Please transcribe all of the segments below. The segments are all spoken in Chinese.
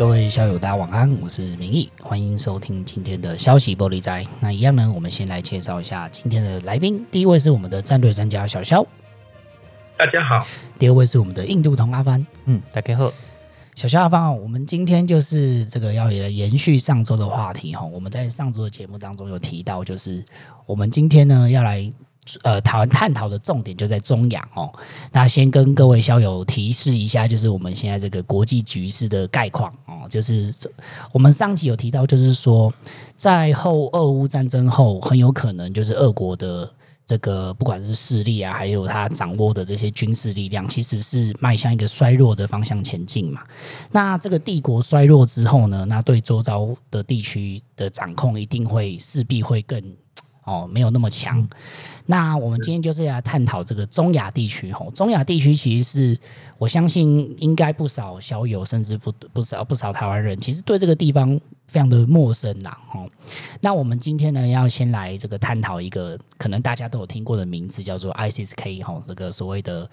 各位校友，大家晚安，我是明义，欢迎收听今天的消息玻璃斋。那一样呢，我们先来介绍一下今天的来宾。第一位是我们的战略专家小肖，大家好。第二位是我们的印度同阿帆，嗯，大家好。小肖阿帆啊，我们今天就是这个要来延续上周的话题哈。我们在上周的节目当中有提到，就是我们今天呢要来。呃，讨论探讨的重点就在中亚哦。那先跟各位校友提示一下，就是我们现在这个国际局势的概况哦。就是我们上期有提到，就是说在后俄乌战争后，很有可能就是俄国的这个不管是势力啊，还有他掌握的这些军事力量，其实是迈向一个衰弱的方向前进嘛。那这个帝国衰弱之后呢，那对周遭的地区的掌控一定会势必会更。哦，没有那么强。那我们今天就是要探讨这个中亚地区。哦，中亚地区其实是我相信应该不少小友，甚至不不少不少台湾人，其实对这个地方非常的陌生啦。哦，那我们今天呢，要先来这个探讨一个可能大家都有听过的名字，叫做 ISIS-K。吼，这个所谓的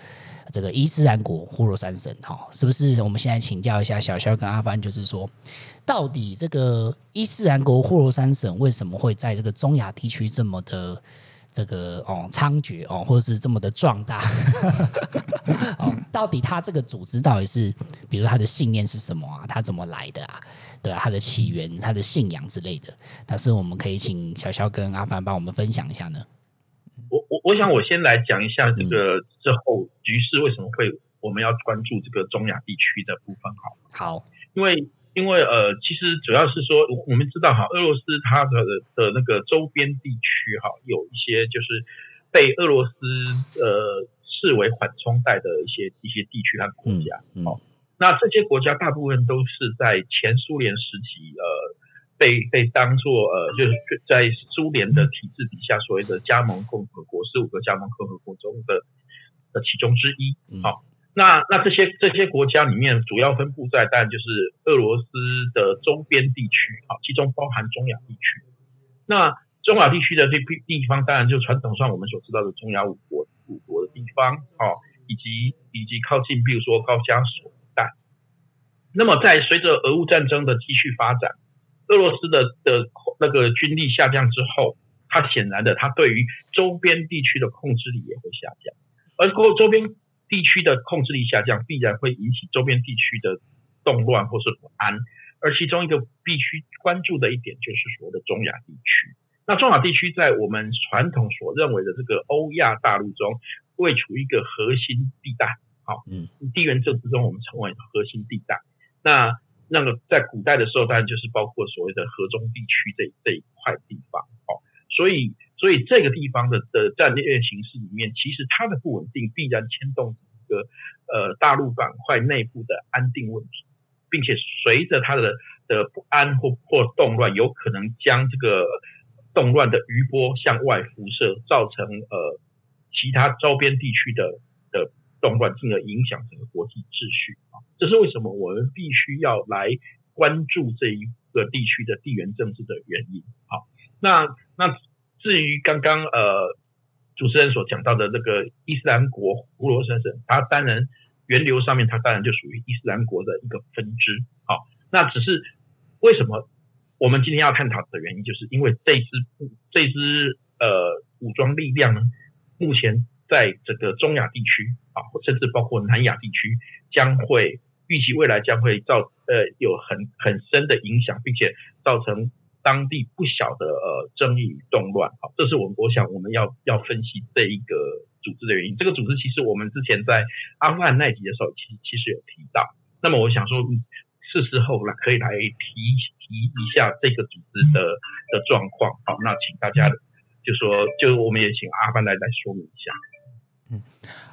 这个伊斯兰国呼罗珊省。哈，是不是？我们现在请教一下小肖跟阿帆，就是说。到底这个伊斯兰国霍罗山省为什么会在这个中亚地区这么的这个哦猖獗哦，或者是这么的壮大？哦，到底他这个组织到底是，比如他的信念是什么啊？他怎么来的啊？对啊，他的起源、他的信仰之类的，但是我们可以请小肖跟阿凡帮我们分享一下呢？我我我想我先来讲一下这个之后局势为什么会我们要关注这个中亚地区的部分。好，好，因为。因为呃，其实主要是说，我们知道哈，俄罗斯它的的那个周边地区哈，有一些就是被俄罗斯呃视为缓冲带的一些一些地区和国家。好、嗯嗯，那这些国家大部分都是在前苏联时期呃被被当做呃就是在苏联的体制底下所谓的加盟共和国，十五个加盟共和国中的的其中之一。好。那那这些这些国家里面主要分布在，当然就是俄罗斯的周边地区啊，其中包含中亚地区。那中亚地区的这地地方，当然就传统上我们所知道的中亚五国五国的地方啊，以及以及靠近，比如说高加索一带。那么在随着俄乌战争的继续发展，俄罗斯的的那个军力下降之后，它显然的，它对于周边地区的控制力也会下降，而过周边。地区的控制力下降，必然会引起周边地区的动乱或是不安。而其中一个必须关注的一点，就是所谓的中亚地区。那中亚地区在我们传统所认为的这个欧亚大陆中，位处一个核心地带。好，嗯，地缘政治中我们称为核心地带。那那个在古代的时候，当然就是包括所谓的河中地区这这一块地方。好，所以。所以这个地方的的战略形势里面，其实它的不稳定必然牵动一个呃大陆板块内部的安定问题，并且随着它的的不安或或动乱，有可能将这个动乱的余波向外辐射，造成呃其他周边地区的的动乱，进而影响整个国际秩序啊。这是为什么我们必须要来关注这一个地区的地缘政治的原因。好，那那。至于刚刚呃主持人所讲到的这个伊斯兰国胡罗珊省，它当然源流上面它当然就属于伊斯兰国的一个分支。好，那只是为什么我们今天要探讨的原因，就是因为这支这支呃武装力量呢，目前在这个中亚地区啊，甚至包括南亚地区，将会预期未来将会造呃有很很深的影响，并且造成。当地不小的呃争议与动乱，好，这是我们我想我们要要分析这一个组织的原因。这个组织其实我们之前在阿富汗那集的时候，其实其实有提到。那么我想说，是时候了，可以来提提一下这个组织的的状况。好，那请大家就说，就我们也请阿凡来来说明一下。嗯。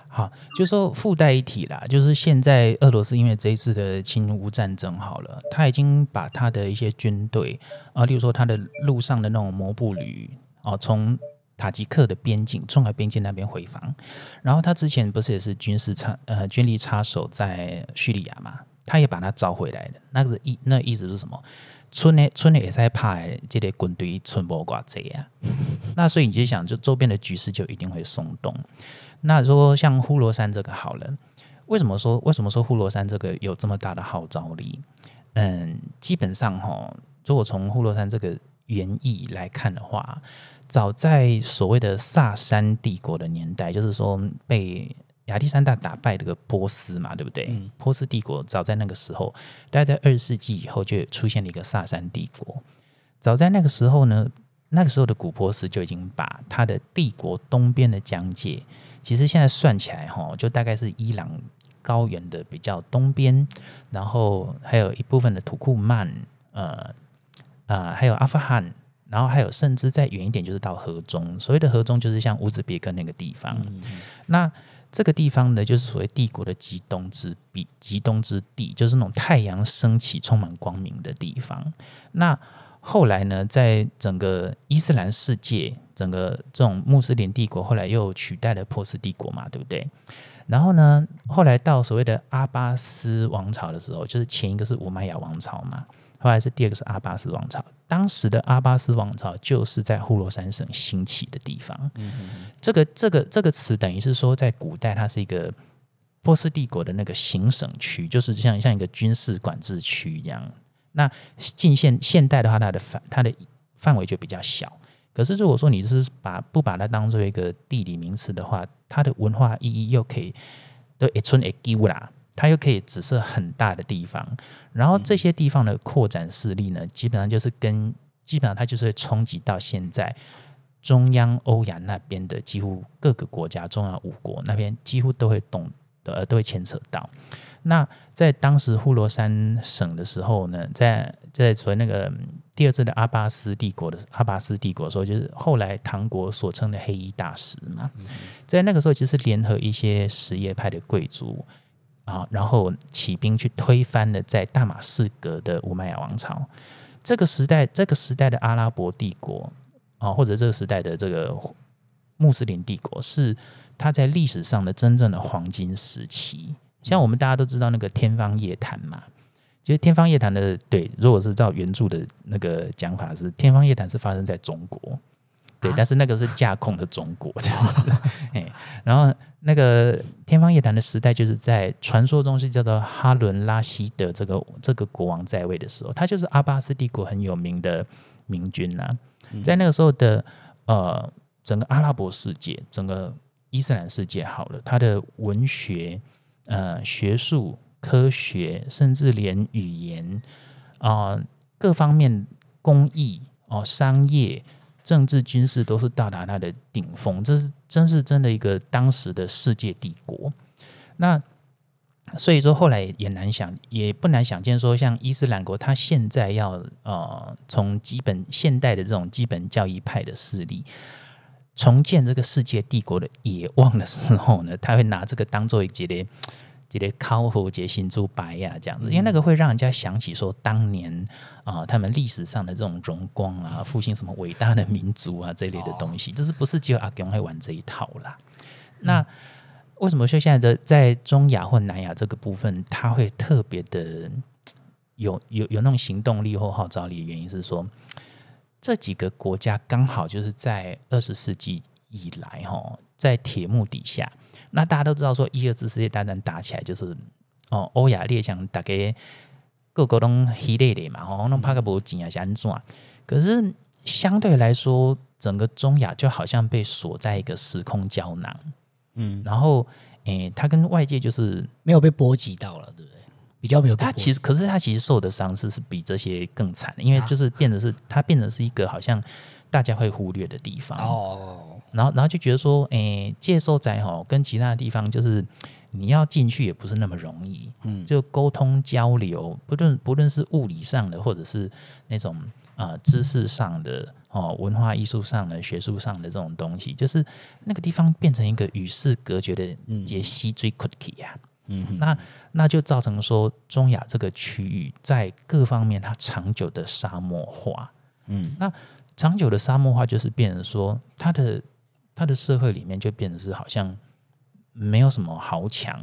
好，就说附带一提啦，就是现在俄罗斯因为这一次的侵乌战争，好了，他已经把他的一些军队啊，例如说他的路上的那种摩步旅哦，从塔吉克的边境、中海边境那边回防，然后他之前不是也是军事插呃军力插手在叙利亚嘛，他也把他找回来了。那个意那意思是什么？村内村内也在怕这类军队村不寡贼啊，那所以你就想，就周边的局势就一定会松动。那说像呼罗珊这个好了，为什么说为什么说呼罗珊这个有这么大的号召力？嗯，基本上哈，如果从呼罗珊这个原意来看的话，早在所谓的萨珊帝国的年代，就是说被亚历山大打败这个波斯嘛，对不对？嗯、波斯帝国早在那个时候，大概在二十世纪以后就出现了一个萨珊帝国。早在那个时候呢，那个时候的古波斯就已经把他的帝国东边的疆界，其实现在算起来哈，就大概是伊朗高原的比较东边，然后还有一部分的土库曼，呃呃，还有阿富汗，然后还有甚至再远一点就是到河中。所谓的河中就是像乌兹别克那个地方。那这个地方呢，就是所谓帝国的极东之壁、极东之地，就是那种太阳升起、充满光明的地方。那后来呢，在整个伊斯兰世界，整个这种穆斯林帝国后来又取代了波斯帝国嘛，对不对？然后呢，后来到所谓的阿巴斯王朝的时候，就是前一个是乌玛雅王朝嘛，后来是第二个是阿巴斯王朝。当时的阿巴斯王朝就是在呼罗珊省兴起的地方。嗯。这个这个这个词等于是说，在古代它是一个波斯帝国的那个行省区，就是像像一个军事管制区一样。那近现现代的话，它的范它的范围就比较小。可是如果说你是把不把它当做一个地理名词的话，它的文化意义又可以都一寸一丢啦，它又可以只是很大的地方。然后这些地方的扩展势力呢，基本上就是跟基本上它就是会冲击到现在中央欧亚那边的几乎各个国家，中央五国那边几乎都会动呃都会牵扯到。那在当时呼罗珊省的时候呢，在在所谓那个第二次的阿巴斯帝国的阿巴斯帝国的时候，就是后来唐国所称的黑衣大食嘛，在那个时候其实联合一些什叶派的贵族啊，然后起兵去推翻了在大马士革的乌麦亚王朝。这个时代，这个时代的阿拉伯帝国啊，或者这个时代的这个穆斯林帝国，是它在历史上的真正的黄金时期。像我们大家都知道那个天方夜谭嘛，其实天方夜谭的对，如果是照原著的那个讲法是天方夜谭是发生在中国，对，但是那个是架空的中国 这样子，哎，然后那个天方夜谭的时代就是在传说中是叫做哈伦拉希德这个这个国王在位的时候，他就是阿巴斯帝国很有名的明君呐，在那个时候的呃整个阿拉伯世界，整个伊斯兰世界好了，他的文学。呃，学术、科学，甚至连语言啊、各方面工艺哦、商业、政治、军事都是到达它的顶峰。这是真是真的一个当时的世界帝国。那所以说，后来也难想，也不难想见，说像伊斯兰国，它现在要呃，从基本现代的这种基本教义派的势力。重建这个世界帝国的野望的时候呢，他会拿这个当做一节的节的考核节新珠白呀这样子，因为那个会让人家想起说当年啊、呃，他们历史上的这种荣光啊，复兴什么伟大的民族啊这类的东西，就是不是只有阿公会玩这一套啦。那为什么说现在的在中亚或南亚这个部分，他会特别的有有有那种行动力或号召力的原因是说，这几个国家刚好就是在二十世纪以来，哈，在铁幕底下。那大家都知道，说一二次世界大战打起来，就是哦，欧亚列强大概各国都黑累累嘛，哦，弄帕克博金啊，安怎？可是相对来说，整个中亚就好像被锁在一个时空胶囊，嗯，然后诶，它跟外界就是没有被波及到了，对不对？比较没有，他其实，可是他其实受的伤势是比这些更惨的，因为就是变得是，他变得是一个好像大家会忽略的地方。哦。然后，然后就觉得说，诶，介寿仔哈，跟其他的地方就是你要进去也不是那么容易，嗯，就沟通交流，不论不论是物理上的，或者是那种呃知识上的哦，文化艺术上的、学术上的这种东西，就是那个地方变成一个与世隔绝的杰西追库奇呀。嗯，那那就造成说中亚这个区域在各方面它长久的沙漠化。嗯，那长久的沙漠化就是变成说它的它的社会里面就变成是好像没有什么豪强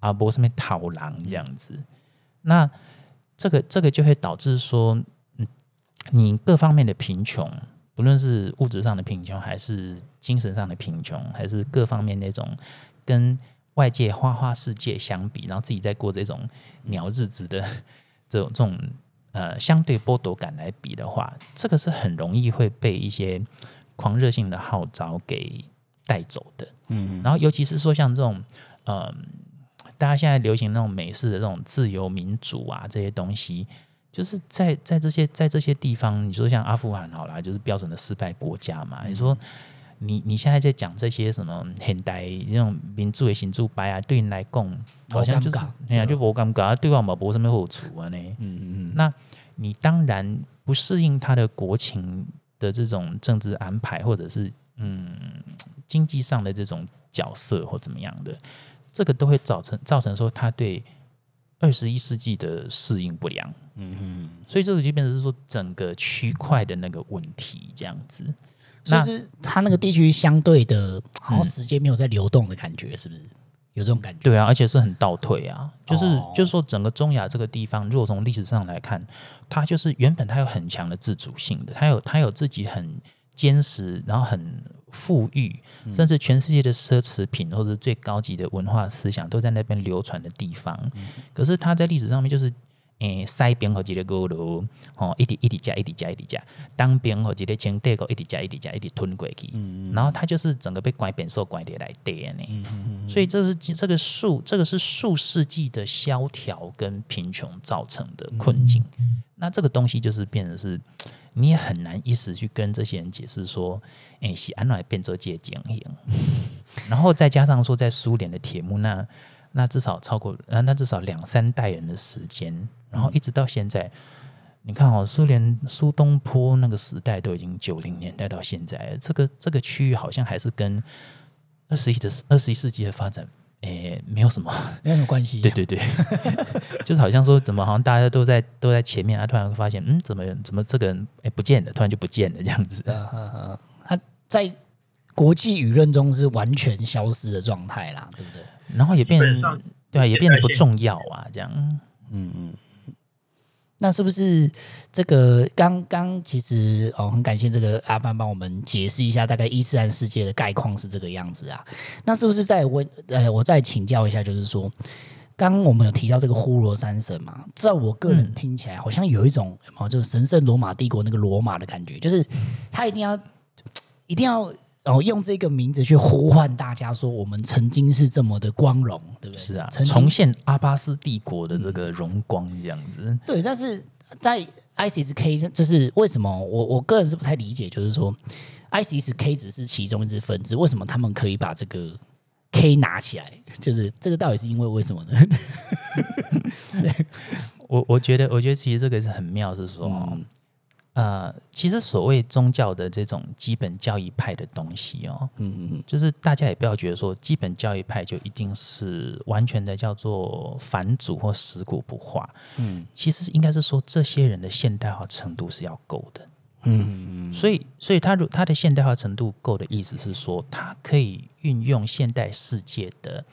啊，不是什么讨狼这样子。那这个这个就会导致说，嗯，你各方面的贫穷，不论是物质上的贫穷，还是精神上的贫穷，还是各方面那种跟外界花花世界相比，然后自己在过这种鸟日子的这 这种这种呃相对剥夺感来比的话，这个是很容易会被一些狂热性的号召给带走的。嗯，然后尤其是说像这种呃，大家现在流行那种美式的这种自由民主啊这些东西，就是在在这些在这些地方，你说像阿富汗好啦，就是标准的失败国家嘛，你说。你你现在在讲这些什么现代这种民主的新主牌啊，对你来讲好像就是哎呀，就我感觉对我嘛没什么好处啊呢。嗯嗯嗯。那你当然不适应他的国情的这种政治安排，或者是嗯经济上的这种角色或怎么样的，这个都会造成造成说他对二十一世纪的适应不良。嗯嗯。所以这个就变成是说整个区块的那个问题这样子。就是它那个地区相对的，好像时间没有在流动的感觉，是不是有这种感觉？对啊，而且是很倒退啊。就是就是说，整个中亚这个地方，如果从历史上来看，它就是原本它有很强的自主性的，它有它有自己很坚实，然后很富裕，甚至全世界的奢侈品或者最高级的文化思想都在那边流传的地方。可是它在历史上面就是。诶，西边和一个高楼，吼，一直一直加，一直加，一直加。当边和一个清帝国，一直加，一直加，一直吞过去。嗯嗯。然后它就是整个被拐扁受拐点来跌呢。嗯嗯。所以这是这个数，这个是数世纪的萧条跟贫穷造成的困境。嗯。那这个东西就是变成是，你也很难一时去跟这些人解释说，诶，是安怎变做这情形。然后再加上说，在苏联的铁幕那。那至少超过，啊，那至少两三代人的时间，然后一直到现在，嗯、你看哦，苏联苏东坡那个时代都已经九零年代到现在，这个这个区域好像还是跟二十一的二十一世纪的发展，诶，没有什么没有什么关系。对对对，就是好像说，怎么好像大家都在都在前面，啊，突然会发现，嗯，怎么怎么这个人诶不见了，突然就不见了这样子。啊啊啊！他在国际舆论中是完全消失的状态啦，对不对？然后也变，对啊，也变得不重要啊，这样，嗯嗯，那是不是这个刚刚其实哦，很感谢这个阿帆帮我们解释一下大概伊斯兰世界的概况是这个样子啊？那是不是再问呃，我再请教一下，就是说，刚我们有提到这个呼罗珊省嘛？在我个人听起来，好像有一种哦，就是神圣罗马帝国那个罗马的感觉，就是他一定要一定要。然后用这个名字去呼唤大家，说我们曾经是这么的光荣，对不对？是啊，重现阿巴斯帝国的这个荣光这样子。嗯、对，但是在 ISIS-K，就是为什么我我个人是不太理解，就是说 ISIS-K 只是其中一支分支，为什么他们可以把这个 K 拿起来？就是这个到底是因为为什么呢？对 我我觉得，我觉得其实这个是很妙，是说。嗯呃，其实所谓宗教的这种基本教义派的东西哦，嗯嗯嗯，就是大家也不要觉得说基本教义派就一定是完全的叫做反祖或死古不化，嗯，其实应该是说这些人的现代化程度是要够的，嗯嗯嗯，所以所以他如他的现代化程度够的意思是说，他可以运用现代世界的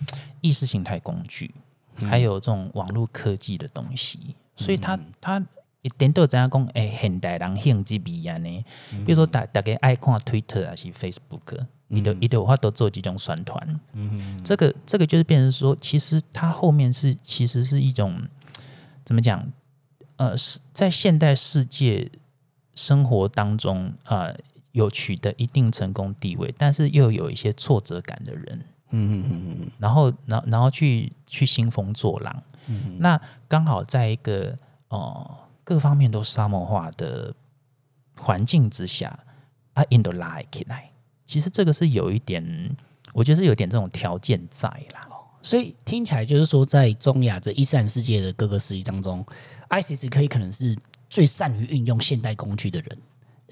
意识形态工具，还有这种网络科技的东西，所以他他。一点都怎样讲？哎，现代人性之美啊呢？比如说，大大家爱看 Twitter 还是 Facebook，你都你都有话都做几种宣传。嗯，这个这个就是变成说，其实它后面是其实是一种怎么讲？呃，是在现代世界生活当中啊、呃，有取得一定成功地位，但是又有一些挫折感的人。嗯嗯嗯，然后，然后，然后去去兴风作浪。嗯，那刚好在一个哦。呃各方面都沙漠化的环境之下，啊，印度拉起来，其实这个是有一点，我觉得是有点这种条件在啦。所以听起来就是说，在中亚这伊斯兰世界的各个世纪当中，ISIS 可以可能是最善于运用现代工具的人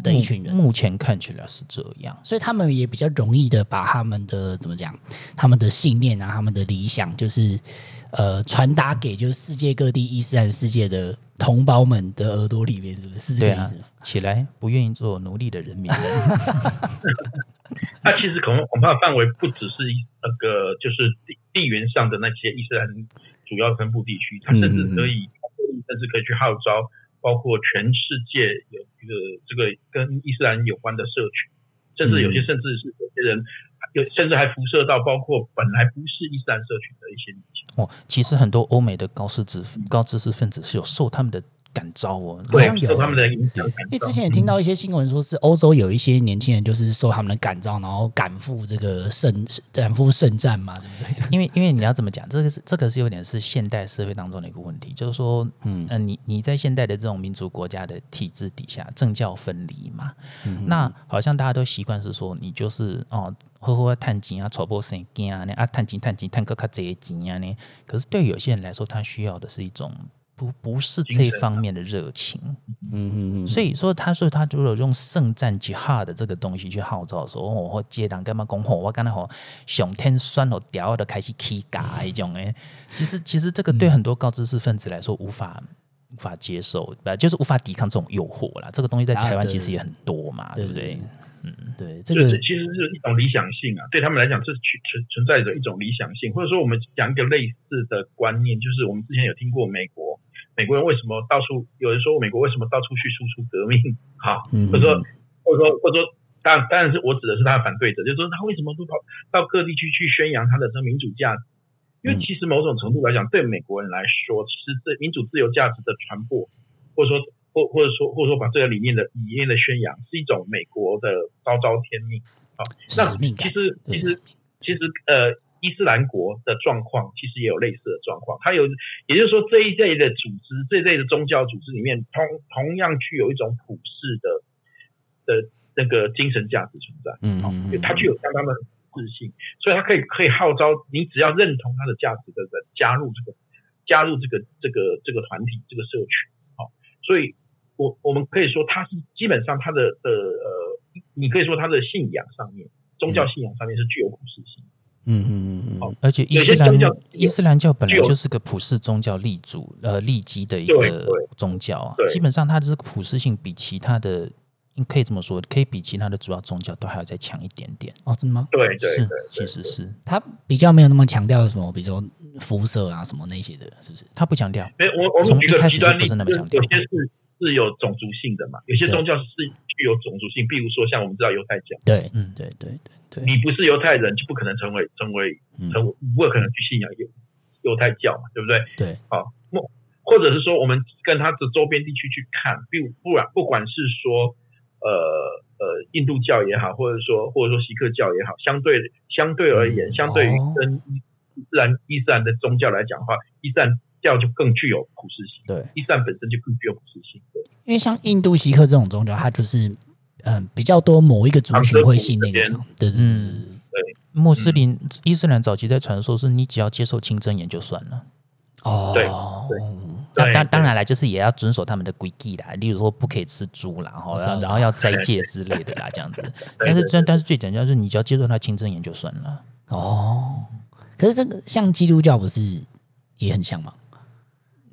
的一群人。目前看起来是这样，所以他们也比较容易的把他们的怎么讲，他们的信念啊，他们的理想，就是呃，传达给就是世界各地伊斯兰世界的。同胞们的耳朵里面，是不是？是这个意思？啊、起来，不愿意做奴隶的人民。那其实恐恐怕范围不只是那个，就是地地缘上的那些伊斯兰主要分布地区，它甚至可以，嗯、甚至可以去号召包括全世界有一个这个跟伊斯兰有关的社群，甚至有些甚至是有些人有甚至还辐射到包括本来不是伊斯兰社群的一些女性。哦，其实很多欧美的高知识高知识分子是有受他们的。感召哦，好像有他们的影响。因为之前也听到一些新闻，说是欧洲有一些年轻人就是受他们的感召，然后赶赴这个圣赶赴圣战嘛，对不对？因为因为你要怎么讲，这个是这个是有点是现代社会当中的一个问题，就是说，嗯、呃、你你在现代的这种民族国家的体制底下，政教分离嘛，嗯、那好像大家都习惯是说，你就是哦，好好探钱啊，传播圣经啊，啊，探钱探钱探个卡这些钱啊呢。可是对有些人来说，他需要的是一种。不不是这方面的热情，嗯嗯嗯，所以说他说他如果用圣战 Jihad 的这个东西去号召的时候，我或接档干嘛讲吼，我刚才吼上天酸了屌的开始起嘎一种诶，其实其实这个对很多高知识分子来说无法无法接受，就是无法抵抗这种诱惑啦。这个东西在台湾其实也很多嘛，对不对？嗯，对，这个其实是一种理想性啊，对他们来讲，这是存存在着一种理想性，或者说我们讲一个类似的观念，就是我们之前有听过美国。美国人为什么到处有人说美国为什么到处去输出革命？好，或者说或者说或者说，当然当然是我指的是他的反对者，就是说他为什么都跑到各地去去宣扬他的这民主价值？因为其实某种程度来讲，对美国人来说，其实这民主自由价值的传播，或者说或或者说或者说把这个理念的理念的宣扬，是一种美国的昭昭天命。好，那其实其实其实呃。伊斯兰国的状况其实也有类似的状况，它有，也就是说这一类的组织，这一类的宗教组织里面，同同样具有一种普世的的那个精神价值存在，嗯嗯，它具有相当的自信，所以它可以可以号召你只要认同它的价值的人加入这个加入这个这个这个团体这个社群，好，所以我我们可以说它是基本上它的的呃，你可以说它的信仰上面，宗教信仰上面是具有普世性。嗯嗯嗯嗯，而且伊斯兰伊斯兰教本来就是个普世宗教立足呃立基的一个宗教啊，基本上它的这个普世性比其他的，可以这么说，可以比其他的主要宗教都还要再强一点点。哦，真的吗？对对是，其实是它比较没有那么强调什么，比如说肤色啊什么那些的，是不是？它不强调，哎，我我从一开始就不是那么强调，有些是是有种族性的嘛，有些宗教是具有种族性，比如说像我们知道犹太教，对，嗯，对对对。你不是犹太人，就不可能成为成为成为，不可能去信仰犹犹太教嘛，对不对？对，好，或或者是说，我们跟他的周边地区去看，不不然不管是说呃呃印度教也好，或者说或者说锡克教也好，相对相对而言，相对于跟伊斯兰伊斯兰的宗教来讲的话，伊斯兰教就更具有普世性。对，伊斯兰本身就更具有普世性。对，因为像印度锡克这种宗教，它就是。嗯，比较多某一个族群会信那个，对，嗯，对。穆斯林、伊斯兰早期在传说是你只要接受清真言就算了。哦，对，当当当然了，就是也要遵守他们的规矩啦，例如说不可以吃猪啦，然后然后要斋戒之类的啦，这样子。但是但但是最简单是，你只要接受他清真言就算了。哦，可是这个像基督教不是也很像吗？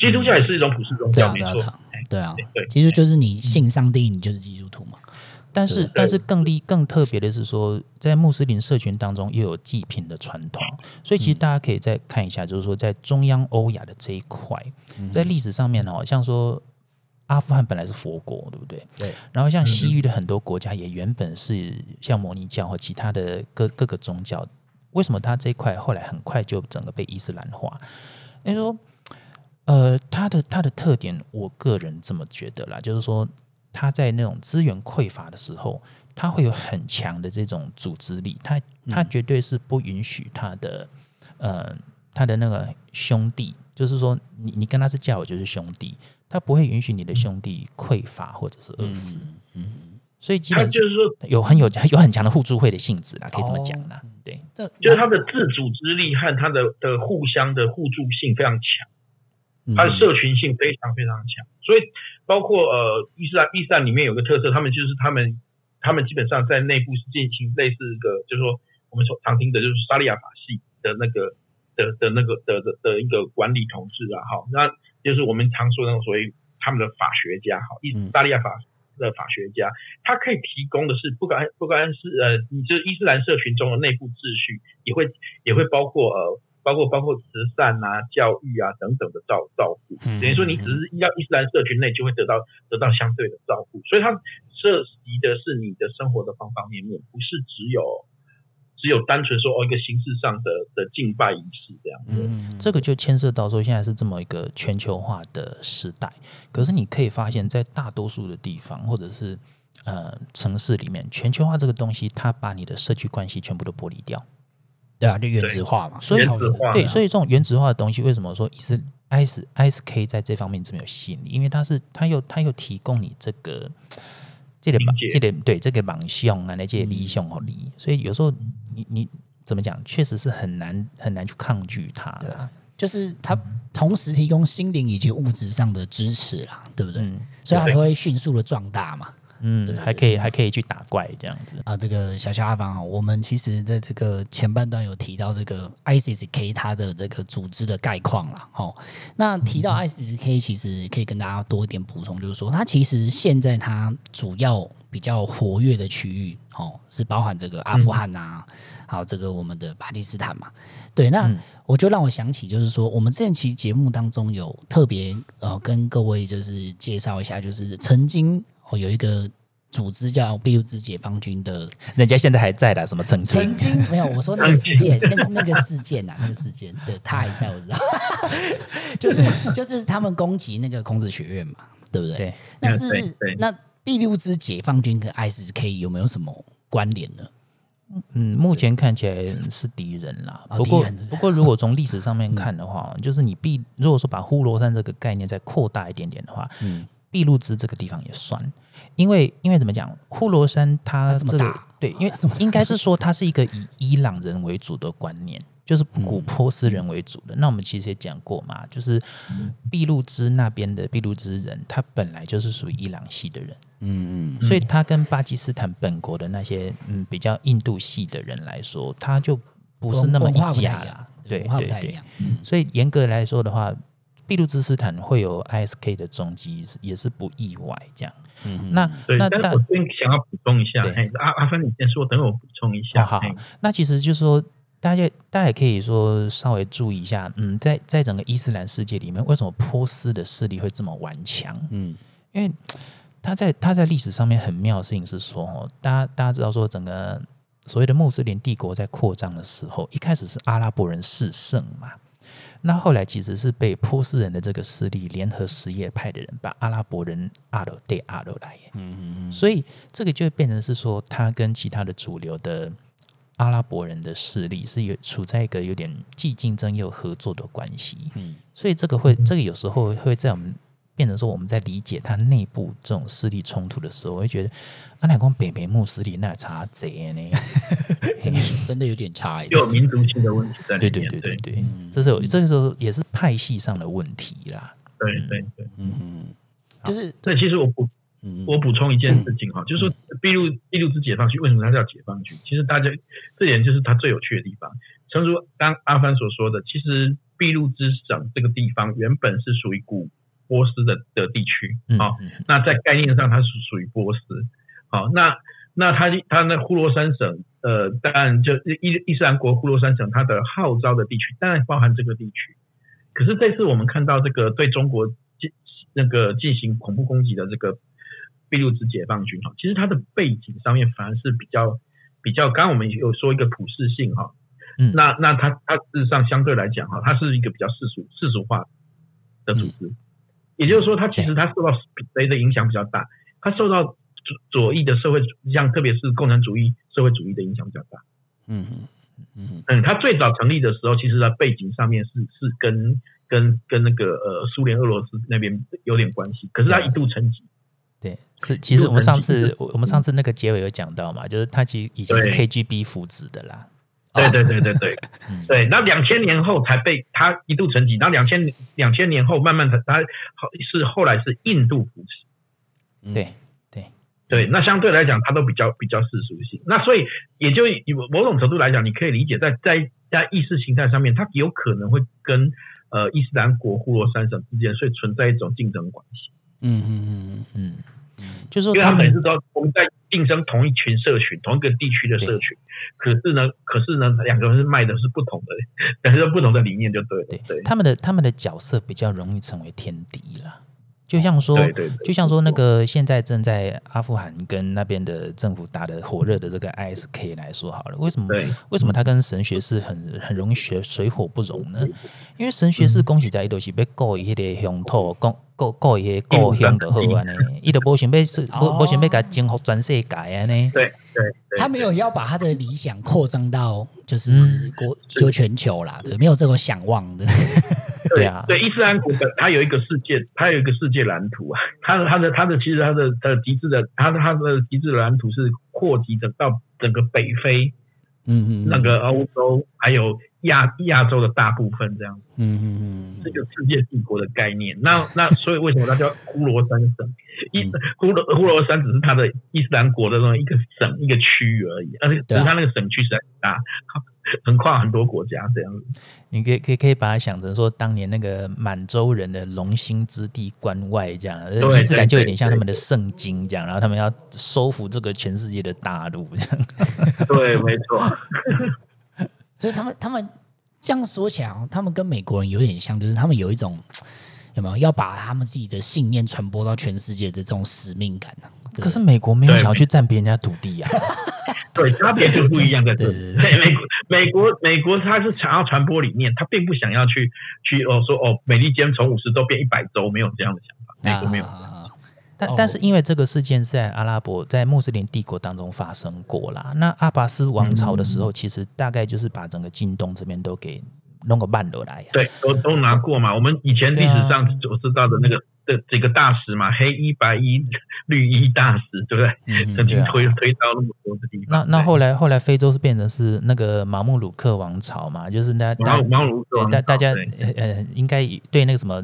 基督教也是一种普世宗教，对啊。对啊，其实就是你信上帝，你就是基督。但是，但是更厉、更特别的是说，在穆斯林社群当中又有祭品的传统，所以其实大家可以再看一下，就是说在中央欧亚的这一块，在历史上面哦，像说阿富汗本来是佛国，对不对？对。然后像西域的很多国家也原本是像摩尼教和其他的各各个宗教，为什么它这一块后来很快就整个被伊斯兰化？你说，呃，它的它的特点，我个人这么觉得啦，就是说。他在那种资源匮乏的时候，他会有很强的这种组织力，他他绝对是不允许他的呃他的那个兄弟，就是说你你跟他是教友就是兄弟，他不会允许你的兄弟匮乏或者是饿死，嗯，嗯，所以基本上就是说有很有有很强的互助会的性质啦，可以这么讲啦，对，这就是他的自组织力和他的的互相的互助性非常强。他的社群性非常非常强，所以包括呃伊斯兰伊斯兰里面有个特色，他们就是他们他们基本上在内部是进行类似一个，就是说我们所常听的就是沙利亚法系的那个的的那个的的的一个管理统治啊，好，那就是我们常说的那种所谓他们的法学家，哈，伊沙利亚法的法学家，他可以提供的是不管不管是呃，你就是伊斯兰社群中的内部秩序，也会也会包括呃。包括包括慈善啊、教育啊等等的照照顾。等于说，你只是要伊斯兰社群内就会得到得到相对的照顾，所以它涉及的是你的生活的方方面面，不是只有。只有单纯说哦，一个形式上的的敬拜仪式这样子，嗯，这个就牵涉到说现在是这么一个全球化的时代。可是你可以发现，在大多数的地方或者是呃城市里面，全球化这个东西，它把你的社区关系全部都剥离掉。对啊，就原子化嘛。所以原子化，对，所以这种原子化的东西，为什么说是 IS ISK 在这方面这么有吸引力？因为它是它又它又提供你这个。这个盲，这个对这个盲想啊，那些理想和理，所以有时候你你怎么讲，确实是很难很难去抗拒它的。啊，就是它同时提供心灵以及物质上的支持啦，对不对？嗯，所以它才会迅速的壮大嘛。嗯，还可以还可以去打怪这样子啊。这个小小阿房啊，我们其实在这个前半段有提到这个 ISIS-K 它的这个组织的概况啦。哦，那提到 ISIS-K，其实可以跟大家多一点补充，就是说它其实现在它主要比较活跃的区域，哦，是包含这个阿富汗啊，还有这个我们的巴基斯坦嘛。对，那我就让我想起，就是说我们这期节目当中有特别呃跟各位就是介绍一下，就是曾经。哦，有一个组织叫第六支解放军的，人家现在还在的，什么曾经？曾经没有，我说那个 事件，那个那个事件啊，那个事件，对，他还在，我知道，就是就是他们攻击那个孔子学院嘛，对不对？对，那是那第六支解放军跟 ISIS-K 有没有什么关联呢？嗯，目前看起来是敌人啦。不过不过，如果从历史上面看的话，嗯、就是你必如果说把呼罗山这个概念再扩大一点点的话，嗯。俾路支这个地方也算，因为因为怎么讲，呼罗山它这个对，因为应该是说它是一个以 伊朗人为主的观念，就是古波斯人为主的。那我们其实也讲过嘛，就是俾路兹那边的俾路兹人，他本来就是属于伊朗系的人，嗯嗯，所以他跟巴基斯坦本国的那些嗯比较印度系的人来说，他就不是那么一家了，对对对，所以严格来说的话。俾路支斯坦会有 ISK 的踪迹，也是不意外。这样，嗯，那对那但是我先想要补充一下，阿阿芬你先说，等我补充一下。好，好，那其实就是说，大家大家也可以说稍微注意一下，嗯，在在整个伊斯兰世界里面，为什么波斯的势力会这么顽强？嗯，因为他在他在历史上面很妙的事情是说，哦，大家大家知道说，整个所谓的穆斯林帝国在扩张的时候，一开始是阿拉伯人势盛嘛。那后来其实是被波斯人的这个势力联合什叶派的人把阿拉伯人阿罗对阿罗来，嗯嗯嗯，所以这个就变成是说，他跟其他的主流的阿拉伯人的势力是有处在一个有点既竞争又合作的关系，嗯，所以这个会这个有时候会在我们。变成说我们在理解他内部这种势力冲突的时候，我会觉得阿乃光北北穆斯林那差贼呢，真的真的有点差有民族性的问题在里面。对对对对对，嗯、这是有这个时候也是派系上的问题啦。对对对，嗯嗯，就是那其实我补我补充一件事情哈，嗯、就是说秘鲁秘鲁之解放军为什么它叫解放军？其实大家这点就是它最有趣的地方。诚如刚阿帆所说的，其实俾路支省这个地方原本是属于古。波斯的的地区，好，那在概念上它是属于波斯，好，那那它它那呼罗珊省，呃，当然就伊伊斯兰国呼罗珊省，它的号召的地区当然包含这个地区，可是这次我们看到这个对中国进那个进行恐怖攻击的这个俾路支解放军哈，其实它的背景上面反而是比较比较，刚刚我们有说一个普世性哈，嗯，那那它它事实上相对来讲哈，它是一个比较世俗世俗化的组织。也就是说，它其实它受到谁的影响比较大？它受到左左翼的社会，像特别是共产主义社会主义的影响比较大。嗯嗯嗯，它最早成立的时候，其实它背景上面是是跟跟跟那个呃苏联俄罗斯那边有点关系。可是它一度沉寂。对，是其实我们上次我们上次那个结尾有讲到嘛，就是它其实已经是 KGB 扶植的啦。对对对对对，对，那两千年后才被他一度沉寂，然后两千两千年后慢慢的他是后来是印度扶持，对对。对，那相对来讲他都比较比较世俗性，那所以也就某种程度来讲，你可以理解在在在意识形态上面，它有可能会跟呃伊斯兰国呼罗珊省之间，所以存在一种竞争关系。嗯嗯嗯嗯嗯。就是说他们是说我们在竞争同一群社群，同一个地区的社群，可是呢，可是呢，两个人是卖的是不同的，但是不同的理念就对了。对，对，他们的他们的角色比较容易成为天敌了。就像说，就像说那个现在正在阿富汗跟那边的政府打的火热的这个 ISK 来说好了，为什么？为什么他跟神学是很很容易学水火不容呢？因为神学是恭喜在一都是被告一些乡土，告告告一些故乡的好啊呢，伊都不想被是不不想被给征服全世界啊呢。对对，他没有要把他的理想扩张到就是国就全球啦，对，没有这种想望的。对啊，对伊斯兰国的，它有一个世界，它有一个世界蓝图啊。它的它的它的，其实它的它的极致的，它的它的极致的蓝图是扩及的到整个北非，嗯嗯，那个欧洲还有亚亚洲的大部分这样子，嗯嗯嗯，这个世界帝国的概念。那那所以为什么它叫呼罗珊省？伊呼罗呼罗珊只是它的伊斯兰国的那种一个省一个区域而已，而且只是它那个省区实在很大。横跨很多国家这样子，你可以可以可以把它想成说，当年那个满洲人的龙兴之地关外这样，伊斯兰就有点像他们的圣经这样，然后他们要收复这个全世界的大陆这样。对，没错。所以他们他们这样说起来，他们跟美国人有点像，就是他们有一种有没有要把他们自己的信念传播到全世界的这种使命感呢？可是美国没有想要去占别人家土地呀、啊。对，差别就不一样在这里。对，美国，美国，美国，他是想要传播理念，他并不想要去去哦说哦，美利坚从五十州变一百州，没有这样的想法。美国没有。啊、但但是因为这个事件是在阿拉伯在穆斯林帝国当中发生过啦。那阿拔斯王朝的时候，其实大概就是把整个近东这边都给弄个半落来。对，都都拿过嘛。我们以前历史上所知道的那个。这几个大使嘛，黑衣、白衣、绿衣大使，对不对？嗯、曾经推、啊、推到那么多的地方。那那后来后来非洲是变成是那个马穆鲁克王朝嘛，就是那大马鲁克大大家呃应该对那个什么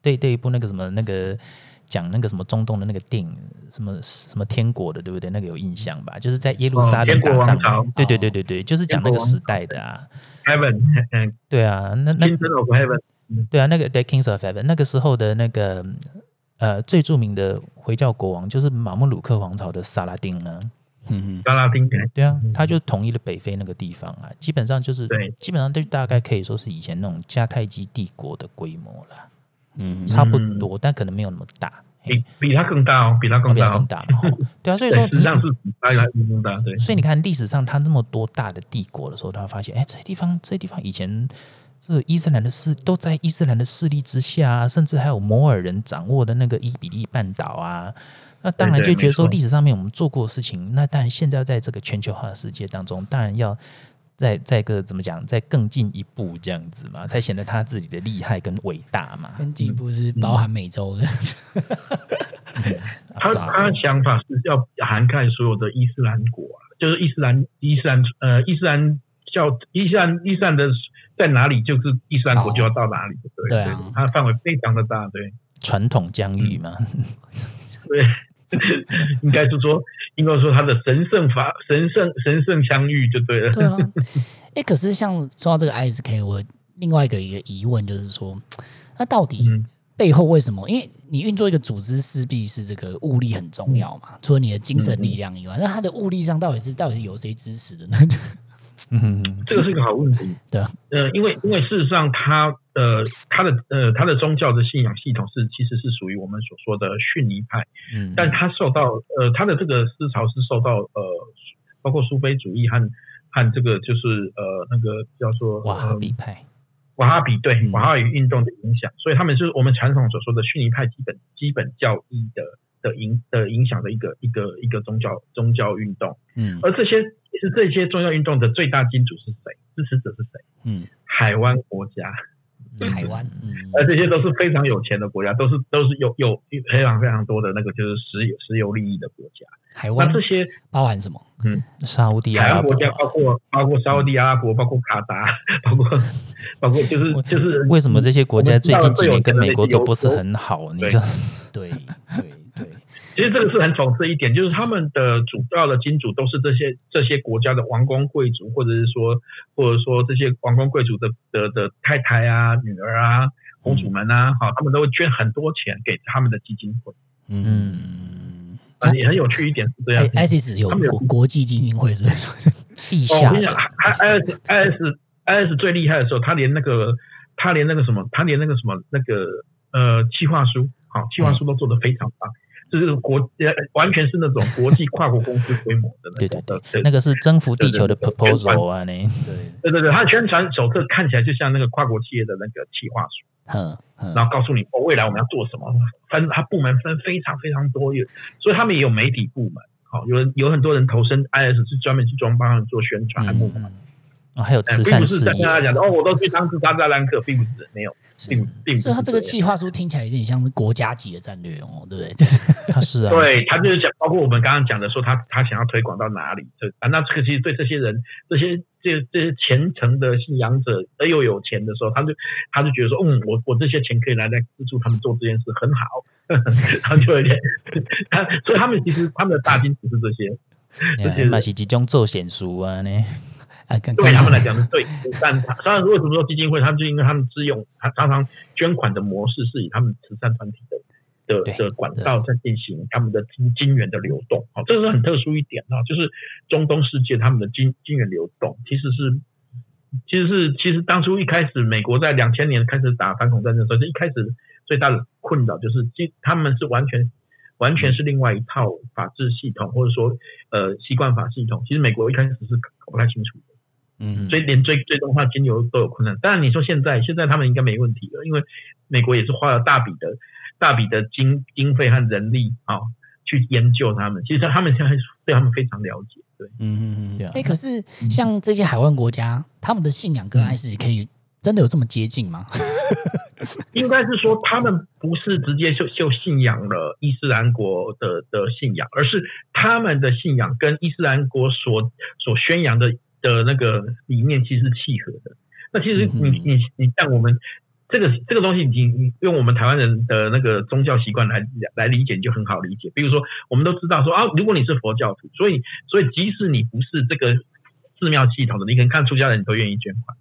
对对一部那个什么那个讲那个什么中东的那个电影什么什么天国的对不对？那个有印象吧？就是在耶路撒冷打仗，哦、对对对对对，就是讲那个时代的啊。Heaven，嗯，对啊，那那。对啊，那个 The Kings of Heaven 那个时候的那个呃最著名的回教国王就是马穆鲁克王朝的萨拉丁呢。嗯，萨拉丁对啊，他就统一了北非那个地方啊，基本上就是对，基本上就大概可以说是以前那种迦太基帝国的规模了。嗯，差不多，但可能没有那么大。比比他更大哦，比他更大，更大。对啊，所以说实际上是比他更大。对，所以你看历史上他那么多大的帝国的时候，他会发现，哎，这些地方，这些地方以前。这伊斯兰的势都在伊斯兰的势力之下，啊，甚至还有摩尔人掌握的那个伊比利半岛啊。那当然就觉得说，历史上面我们做过的事情，那当然现在在这个全球化的世界当中，当然要再再个怎么讲，再更进一步这样子嘛，才显得他自己的厉害跟伟大嘛。更进一步是包含美洲的。他他的想法是要涵盖所有的伊斯兰国，啊，就是伊斯兰伊斯兰呃伊斯兰教伊斯兰伊斯兰的。在哪里就是伊斯兰国就要到哪里，对对，它的范围非常的大，对。传统疆域嘛，对，应该是说，应该说它的神圣法、神圣神圣疆域就对了。对啊，哎，可是像说到这个 ISK，我另外一个一个疑问就是说，那到底背后为什么？因为你运作一个组织，势必是这个物力很重要嘛，除了你的精神力量以外，那它的物力上到底是到底是由谁支持的呢？嗯，这个是一个好问题。对，呃，因为因为事实上他，他呃，他的呃，他的宗教的信仰系统是其实是属于我们所说的逊尼派。嗯，但他受到呃，他的这个思潮是受到呃，包括苏菲主义和和这个就是呃，那个叫做瓦哈比派，瓦哈比对瓦哈比运动的影响，所以他们就是我们传统所说的逊尼派基本基本教义的的影的影响的一个一个一个宗教宗教运动。嗯，而这些。其实这些宗教运动的最大金主是谁？支持者是谁？嗯，海湾国家，海湾，嗯，而这些都是非常有钱的国家，都是都是有有非常非常多的那个就是石油石油利益的国家。海湾，那这些包含什么？嗯，沙乌地阿拉伯，海湾国家包括包括沙乌地阿拉伯，包括卡达，包括包括就是就是为什么这些国家最近几年跟美国都不是很好？你就对对对。其实这个是很讽刺一点，就是他们的主要的金主都是这些这些国家的王公贵族，或者是说，或者说这些王公贵族的的的太太啊、女儿啊、公主们啊，好，他们都会捐很多钱给他们的基金会。嗯，啊，也很有趣一点是这样，ISIS 有国国际基金会是 地下。我跟你讲，IS IS IS 最厉害的时候，他连那个他连那个什么，他连那个什么那个呃计划书，好计划书都做得非常棒。就是国呃，完全是那种国际跨国公司规模的那种。对对对，那个是征服地球的 proposal 啊，那对对对，它的宣传手册看起来就像那个跨国企业的那个企划书，嗯嗯，然后告诉你哦，未来我们要做什么，分它部门分非常非常多，有所以他们也有媒体部门，好，有人有很多人投身 IS 是专门去装帮他们做宣传部门。哦，还有慈善事业，并不是在跟大家讲的哦，我都去当自杀炸弹客，并不是没有，并并不是。所以他这个计划书听起来有点像是国家级的战略哦，对不对？就是 他是啊，对他就是讲，包括我们刚刚讲的说他他想要推广到哪里，这啊，那这个其实对这些人，这些这这些虔诚的信仰者，而又有钱的时候，他就他就觉得说，嗯，我我这些钱可以来来资助他们做这件事，很好，呵 呵他就有点他，所以他们其实他们的大金只是这些，这些那是几种做显书啊呢。啊，对他们来讲是对，但当然，为什么说基金会？他们就因为他们自用，他常常捐款的模式是以他们慈善团体的的的管道在进行他们的金金源的流动。好，这个是很特殊一点啊，就是中东世界他们的金金源流动其实是其实是其实当初一开始美国在两千年开始打反恐战争的时候，就一开始最大的困扰就是金他们是完全完全是另外一套法治系统，或者说呃习惯法系统。其实美国一开始是搞不太清楚的。嗯，所以连追追踪化金流都有困难。当然，你说现在现在他们应该没问题了，因为美国也是花了大笔的大笔的经经费和人力啊，去研究他们。其实他们现在对他们非常了解。对，嗯嗯嗯。哎，可是像这些海湾国家，他们的信仰跟 ISIS 可以真的有这么接近吗？应该是说，他们不是直接就就信仰了伊斯兰国的的信仰，而是他们的信仰跟伊斯兰国所所宣扬的。的那个理念其实是契合的。那其实你你你像我们这个这个东西，你你用我们台湾人的那个宗教习惯来来理解，就很好理解。比如说，我们都知道说啊，如果你是佛教徒，所以所以即使你不是这个寺庙系统的，你可能看出家人你都愿意捐款，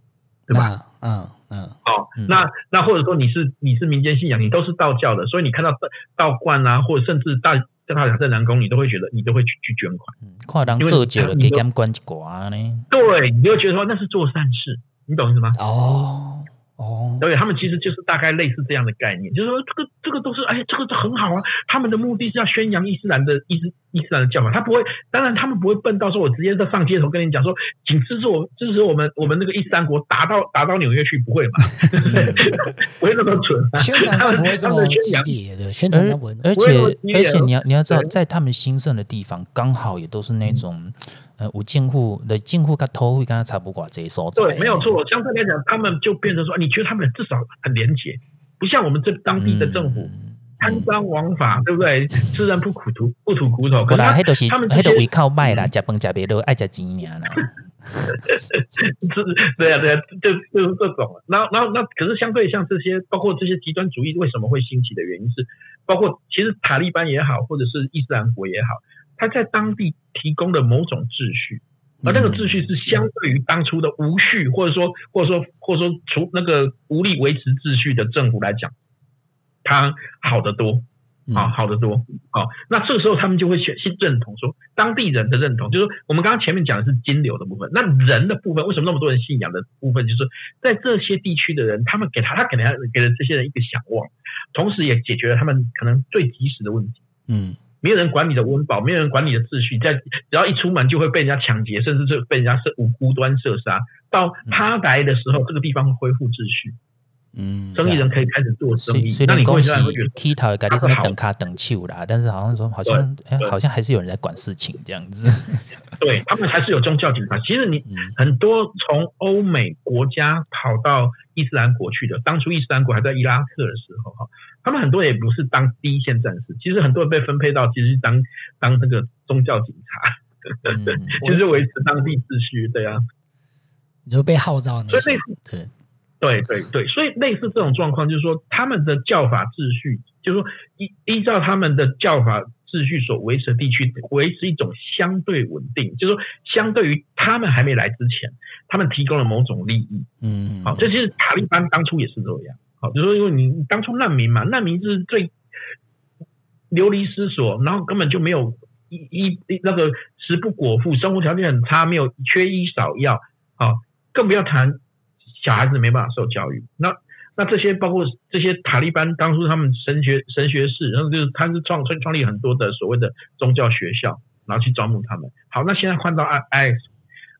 对吧？嗯嗯。好，那那或者说你是你是民间信仰，你都是道教的，所以你看到道道观啊，或者甚至大。在他两圣南宫，你都会觉得，你都会去去捐款。跨当做久了，给他们关一寡呢？对，你就觉得说那是做善事，你懂意思吗？哦。哦，对，他们其实就是大概类似这样的概念，就是说这个这个都是哎，这个这很好啊。他们的目的是要宣扬伊斯兰的伊斯伊斯兰的教法，他不会，当然他们不会笨到说我直接在上街头跟你讲说，请支持我支持我们我们那个伊斯兰国打到打到纽约去，不会嘛？不会那么蠢，宣传上不会这么激烈的，宣传上不会。而且而且你要你要知道，在他们兴盛的地方，刚好也都是那种。呃，五进户的进户跟头会跟他差不多这一说。对，没有错。相对来讲，他们就变成说，你觉得他们至少很廉洁，不像我们这当地的政府贪赃枉法，对不对？吃人不苦吐不吐苦头。可能黑都是黑都会靠卖啦，假崩假别都爱加钱呀。是，对啊，对啊，就就是这种。然后，然后，那可是相对像这些，包括这些极端主义为什么会兴起的原因是，包括其实塔利班也好，或者是伊斯兰国也好。他在当地提供了某种秩序，而那个秩序是相对于当初的无序，或者说，或者说，或者说，除那个无力维持秩序的政府来讲，他好得多啊，好得多啊。那这个时候，他们就会选去认同说，当地人的认同，就是说我们刚刚前面讲的是金流的部分，那人的部分，为什么那么多人信仰的部分，就是在这些地区的人，他们给他，他给他给了这些人一个想望，同时也解决了他们可能最及时的问题，嗯。没有人管你的温饱，没有人管你的秩序，在只要一出门就会被人家抢劫，甚至是被人家是无无端射杀。到他来的时候，这个地方会恢复秩序，嗯，生意人可以开始做生意。那你会觉得踢头改地上面等卡等球啦，但是好像说好像哎，好像还是有人在管事情这样子。对，他们还是有宗教警察。其实你很多从欧美国家跑到伊斯兰国去的，当初伊斯兰国还在伊拉克的时候哈。他们很多也不是当第一线战士，其实很多人被分配到其实当当那个宗教警察，嗯、就是维持当地秩序，对啊，你就被号召，所以类似，对对对对，所以类似这种状况，就是说他们的教法秩序，就是说依依照他们的教法秩序所维持的地区，维持一种相对稳定，就是说相对于他们还没来之前，他们提供了某种利益，嗯，好，这其实塔利班当初也是这样。好，就是说，因为你当初难民嘛，难民就是最流离失所，然后根本就没有一一那个食不果腹，生活条件很差，没有缺医少药，啊，更不要谈小孩子没办法受教育。那那这些包括这些塔利班当初他们神学神学士，然后就是他是创创立很多的所谓的宗教学校，然后去招募他们。好，那现在换到 IS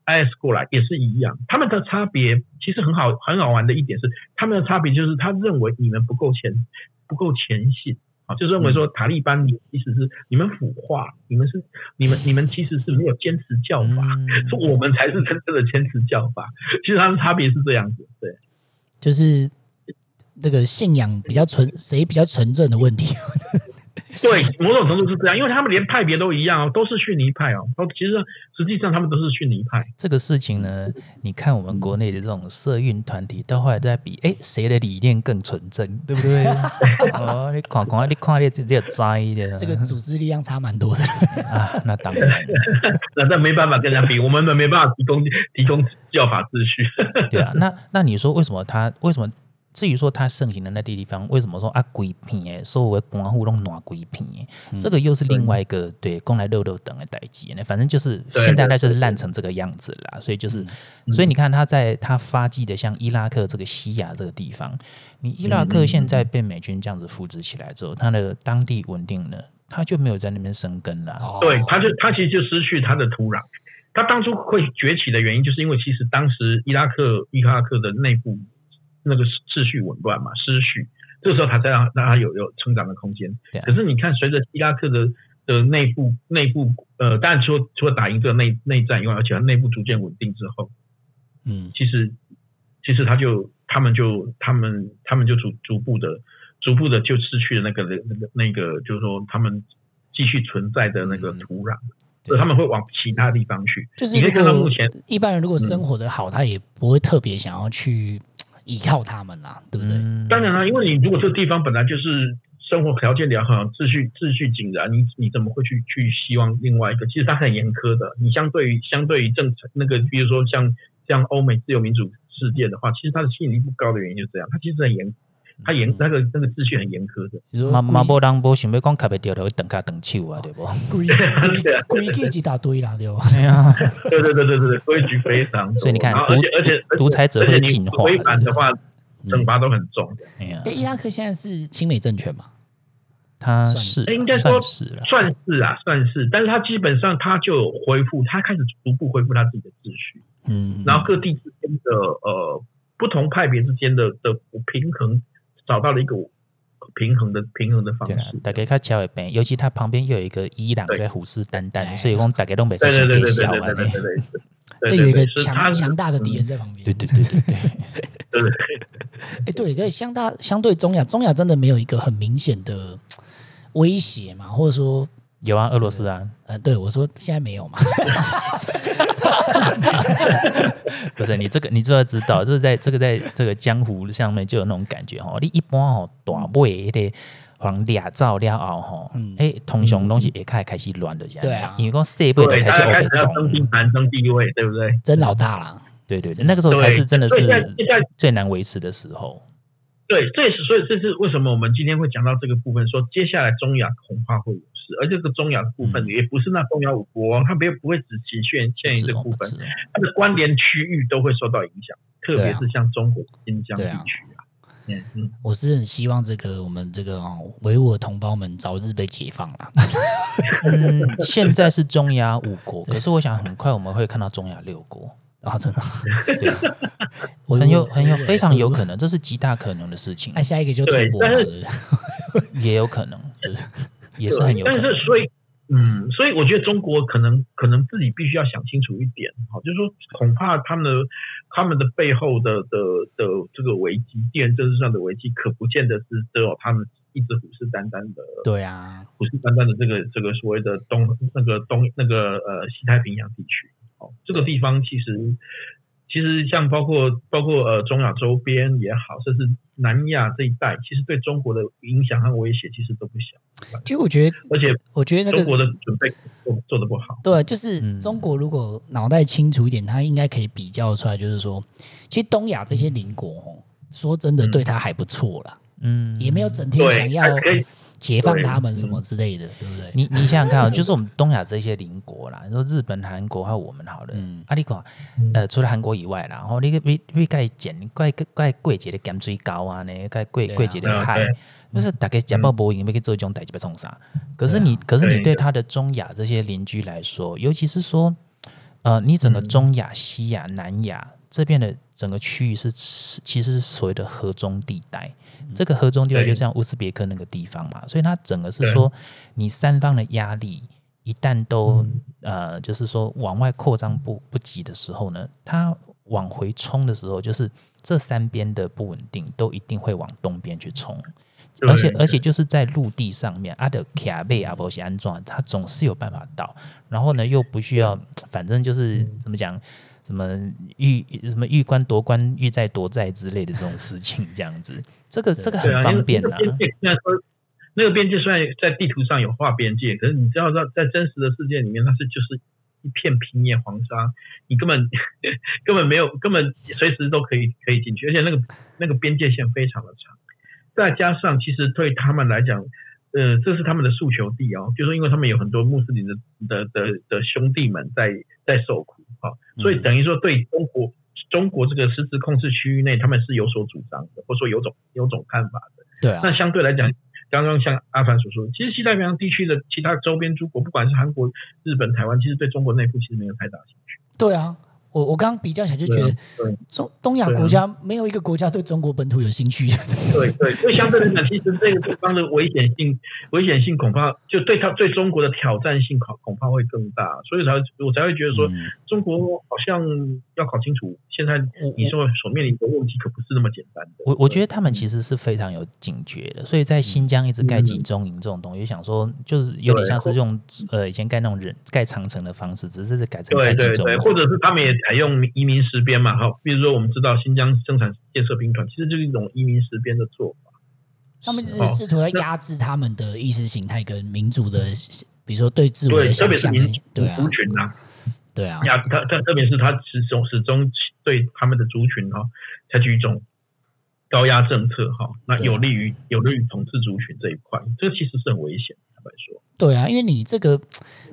IS 过来也是一样，他们的差别其实很好很好玩的一点是，他们的差别就是他认为你们不够前不够虔信啊，就认为说塔利班你意思是你们腐化，你们是你们你们其实是没有坚持教法，说我们才是真正的坚持教法。其实他们差别是这样子，对，就是。这个信仰比较纯，谁比较纯正的问题？对，某种程度是这样，因为他们连派别都一样哦，都是逊尼派哦。其实实际上他们都是逊尼派。这个事情呢，你看我们国内的这种社运团体，到后来都在比，哎，谁的理念更纯正，对不对？哦，你看看，你看你这这摘的，这个组织力量差蛮多的啊。那当然，那那没办法跟人家比，我们没办法提供提供教法秩序。对啊，那那你说为什么他为什么？至于说它盛行的那地地方，为什么说啊鬼片诶，所有的官户拢暖鬼片诶，这个又是另外一个对供来肉肉等的代际呢。反正就是现在那就是烂成这个样子啦。所以就是，所以你看他在他发迹的像伊拉克这个西亚这个地方，你伊拉克现在被美军这样子扶植起来之后，它的当地稳定了，他就没有在那边生根了。对，他就他其实就失去他的土壤。他当初会崛起的原因，就是因为其实当时伊拉克伊拉克的内部。那个秩序紊乱嘛，失序，这个时候他才让让他有有成长的空间。可是你看，随着伊拉克的的内部内部呃，当然除了除了打赢这个内内战以外，而且他内部逐渐稳定之后，嗯，其实其实他就他们就他们他们就逐逐步的逐步的就失去了那个那个那个，就是说他们继续存在的那个土壤，所以他们会往其他地方去。就是你可以看到目前一般人如果生活的好，他也不会特别想要去。依靠他们啦，对不对？当然啦，因为你如果这个地方本来就是生活条件良好、秩序秩序井然，你你怎么会去去希望另外一个？其实它很严苛的。你相对于相对于正常那个，比如说像像欧美自由民主世界的话，其实它的吸引力不高的原因就是这样，它其实很严。他严那个那个秩序很严苛的。你说马马波当波想要讲卡被掉头会等卡等球啊，对不？规规规矩一大堆啦，对不？对对对对对，规矩非常。所以你看，而且而且独裁者会进化，违反的话，惩罚都很重。哎呀，伊拉克现在是亲美政权嘛？他是应该说是算是啊，算是。但是他基本上他就恢复，他开始逐步恢复他自己的秩序。嗯，然后各地之间的呃不同派别之间的的不平衡。找到了一个平衡的平衡的方式。大家看桥一边，尤其他旁边又有一个伊朗在虎视眈眈，所以讲大家都没什么可笑啊。对对 对，有一个强强大的敌人在旁边。对对对对 对。哎，对对，相大相对中亚，中亚真的没有一个很明显的威胁嘛，或者说。有啊，俄罗斯啊，呃，对我说现在没有嘛，不是你这个，你就要知道，就是在这个在这个江湖上面就有那种感觉哈。你一般哦，大尾的黄俩照了后哈，哎，通常东西也开开始乱的，对啊，因为讲设备的开始往北走，争地盘、争地位，对不对？真老大了，对对对，那个时候才是真的是最难维持的时候。对，这也是所以这是为什么我们今天会讲到这个部分，说接下来中亚恐怕会有。而这个中亚的部分也不是那中亚五国，它没有不会只局限限于这个部分，它的关联区域都会受到影响，特别是像中国新疆地区啊。嗯嗯，我是很希望这个我们这个维吾尔同胞们早日被解放了。嗯，现在是中亚五国，可是我想很快我们会看到中亚六国啊，真的，对，很有很有非常有可能，这是极大可能的事情。那下一个就中国也有可能，就是。也是很有，但是所以，嗯，所以我觉得中国可能可能自己必须要想清楚一点，好，就是说恐怕他们的他们的背后的的的这个危机，地缘政治上的危机，可不见得是只有他们一直虎视眈眈的，对啊，虎视眈眈的这个这个所谓的东那个东那个呃西太平洋地区，哦，这个地方其实。其实像包括包括呃中亚周边也好，甚至南亚这一带，其实对中国的影响和威胁其实都不小。其实我觉得，而且我觉得那个中国的准备做做的不好。对，就是中国如果脑袋清楚一点，他应该可以比较出来，就是说，其实东亚这些邻国哦，说真的，对他还不错啦。嗯，也没有整天想要解放他们什么之类的，对不对？你你想想看啊，就是我们东亚这些邻国啦，你说日本、韩国还有我们好了，嗯，啊，你讲，呃，除了韩国以外啦，然后你个比比盖简怪怪贵节的减最高啊，呢，盖贵贵节的海，就是大概假包波音没给做这种代志被冲杀。可是你，可是你对。他的中亚这些邻居来说，尤其是说，呃，你整个中亚、西亚、南亚这边的整个区域是其实是所谓的河中地带。这个河中地带就像乌兹别克那个地方嘛，所以它整个是说，你三方的压力一旦都呃，就是说往外扩张不不及的时候呢，它往回冲的时候，就是这三边的不稳定都一定会往东边去冲，而且而且就是在陆地上面，阿德卡贝阿波西安装，它总是有办法到，然后呢又不需要，反正就是怎么讲。什么欲什么欲官夺官欲在夺债之类的这种事情，这样子，这个这个很方便啊。那个边界虽然在地图上有画边界，可是你知道在在真实的世界里面，那是就是一片平野黄沙，你根本 根本没有根本随时都可以可以进去，而且那个那个边界线非常的长，再加上其实对他们来讲，呃，这是他们的诉求地哦，就是因为他们有很多穆斯林的的的的兄弟们在在受苦。所以等于说，对中国中国这个实质控制区域内，他们是有所主张的，或者说有种有种看法的。对啊。那相对来讲，刚刚像阿凡所说，其实西太平洋地区的其他周边诸国，不管是韩国、日本、台湾，其实对中国内部其实没有太大兴趣。对啊。我我刚刚比较起来就觉得，中东亚国家没有一个国家对中国本土有兴趣。对对，所以相对来讲，其实这个地方的危险性，危险性恐怕就对他对中国的挑战性恐恐怕会更大，所以才我才会觉得说，中国好像要搞清楚，现在你说所面临的问题可不是那么简单的。我我觉得他们其实是非常有警觉的，所以在新疆一直盖集中营这种东西，想说就是有点像是用呃以前盖那种人盖长城的方式，只是是改成盖集中营，或者是他们也。采用移民实边嘛，哈，比如说我们知道新疆生产建设兵团，其实就是一种移民实边的做法。他们就是试图要压制他们的意识形态跟民族的，比如说对自我的族群啊，对啊，压他他特别是他始终始终对他们的族群哈，采取一种高压政策哈，那有利于有利于统治族群这一块，这其实是很危险，坦白说。对啊，因为你这个，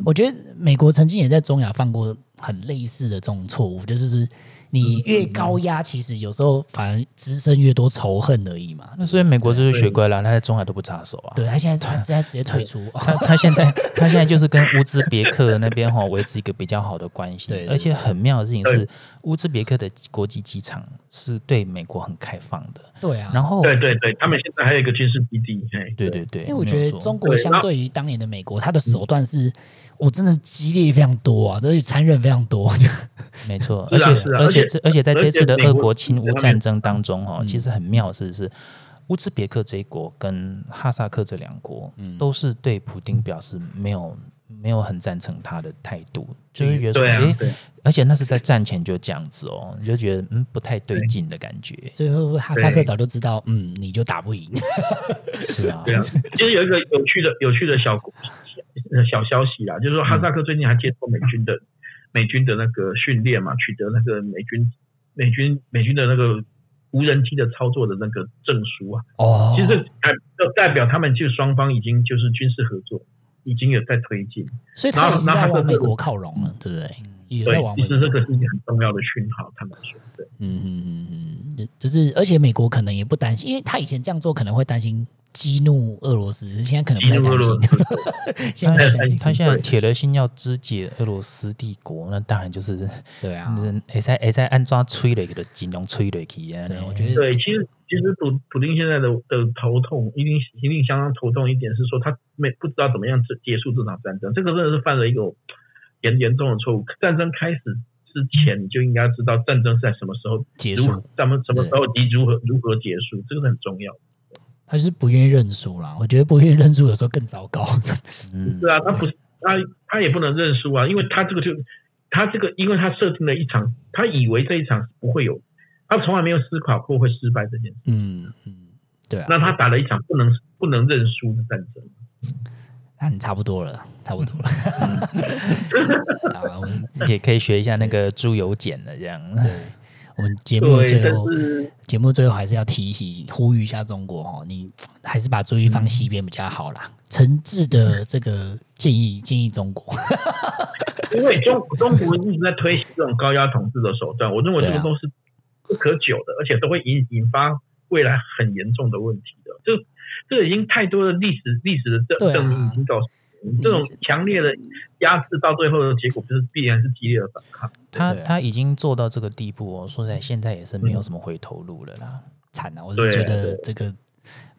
我觉得美国曾经也在中亚放过很类似的这种错误，就是。你越高压，其实有时候反而滋生越多仇恨而已嘛。那所以美国就是学乖了，他在中海都不插手啊。对，他现在他现在直接退出。他他现在 他现在就是跟乌兹别克那边哈维持一个比较好的关系。对，而且很妙的事情是，乌兹别克的国际机场是对美国很开放的。对啊。然后对对对，他们现在还有一个军事基地。对对对。因为我觉得中国相对于当年的美国，他的手段是。我真的激烈非常多啊，而且残忍非常多。没错，而且而且这而且在这次的俄国侵乌战争当中，哈，其实很妙是是乌兹别克这一国跟哈萨克这两国，都是对普丁表示没有没有很赞成他的态度，就是觉得说，哎，而且那是在战前就这样子哦，你就觉得嗯不太对劲的感觉。最后哈萨克早就知道，嗯，你就打不赢。是啊，对啊。其实有一个有趣的有趣的小故事。小消息啦，就是说哈萨克最近还接受美军的美军的那个训练嘛，取得那个美军美军美军的那个无人机的操作的那个证书啊。哦，其实代就代表他们就双方已经就是军事合作，已经有在推进，所以他也是在往美国靠拢了，对不对？也在往。其实这个是一个很重要的讯号，他们说对。嗯嗯嗯嗯，就是而且美国可能也不担心，因为他以前这样做可能会担心。激怒俄罗斯，现在可能不太担心。现在他现在铁了心要肢解俄罗斯帝国，那当然就是对啊，也在也在安装催泪的金融催泪器啊。我觉得对，其实其实普普丁现在的的头痛一定一定相当头痛一点是说他没不知道怎么样结束这场战争，这个真的是犯了一个严严重的错误。战争开始之前你就应该知道战争是在什么时候结束，咱们什么时候及如何如何结束，这个是很重要的。他是不愿意认输啦，我觉得不愿意认输有时候更糟糕。嗯，是啊，他不是他他也不能认输啊，因为他这个就他这个，因为他设定了一场，他以为这一场不会有，他从来没有思考过会失败这件事。嗯嗯，对啊。那他打了一场不能不能认输的战争。那你差不多了，差不多了。啊，我们也可以学一下那个猪油碱的这样。对。我们节目最后，节目最后还是要提醒、呼吁一下中国哈，你还是把注意力放西边比较好啦。诚挚的这个建议，建议中国，因为中中国一直在推行这种高压统治的手段，我认为这个都是不可久的，而且都会引引发未来很严重的问题的。这这个已经太多的历史历史的证证明已经告诉。这种强烈的压制到最后的结果，就是必然是激烈的反抗。他他已经做到这个地步哦，说实在现在也是没有什么回头路了啦，惨啊！我是觉得这个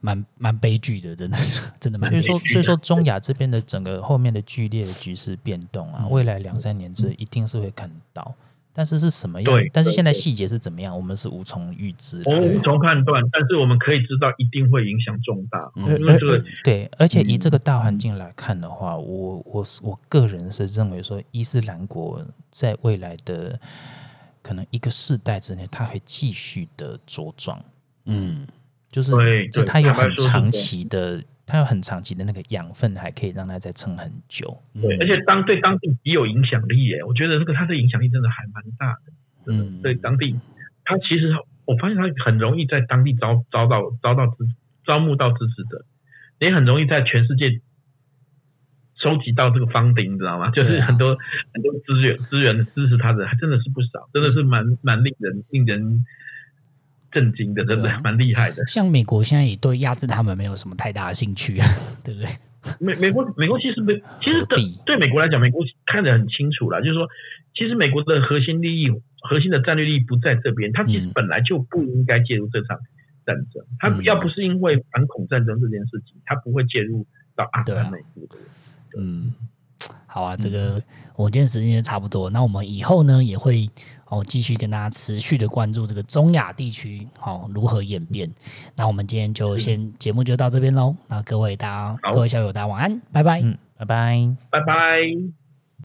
蛮蛮悲剧的，真的是真的蛮。所以说，所以说中亚这边的整个后面的剧烈的局势变动啊，未来两三年之内一定是会看到。但是是什么样？对，但是现在细节是怎么样？我们是无从预知，我们无从判断。但是我们可以知道，一定会影响重大。嗯、因为这个对，而且以这个大环境来看的话，嗯、我我我个人是认为说，伊斯兰国在未来的可能一个世代之内，它会继续的茁壮。嗯，就是就它有很长期的。它有很长期的那个养分，还可以让它再撑很久。对，而且当对当地极有影响力耶，我觉得这个它的影响力真的还蛮大的。嗯，对当地，它其实我发现它很容易在当地招招到招到支招募到支持者，也很容易在全世界收集到这个 funding，你知道吗？就是很多、啊、很多资源资源支持他的，还真的是不少，真的是蛮蛮令人令人。震惊的，真的蛮厉害的。像美国现在也对压制他们没有什么太大的兴趣，啊 对不对？美美国美国其实没，其实对对美国来讲，美国看得很清楚了，就是说，其实美国的核心利益、核心的战略利益不在这边，他其实本来就不应该介入这场战争。他要不是因为反恐战争这件事情，他不会介入到阿富汗内部的。嗯。好啊，这个我们今天时间就差不多。那我们以后呢也会哦继续跟大家持续的关注这个中亚地区好如何演变。那我们今天就先节目就到这边喽。那各位大家各位校友大家晚安，拜拜，嗯，拜拜，拜拜。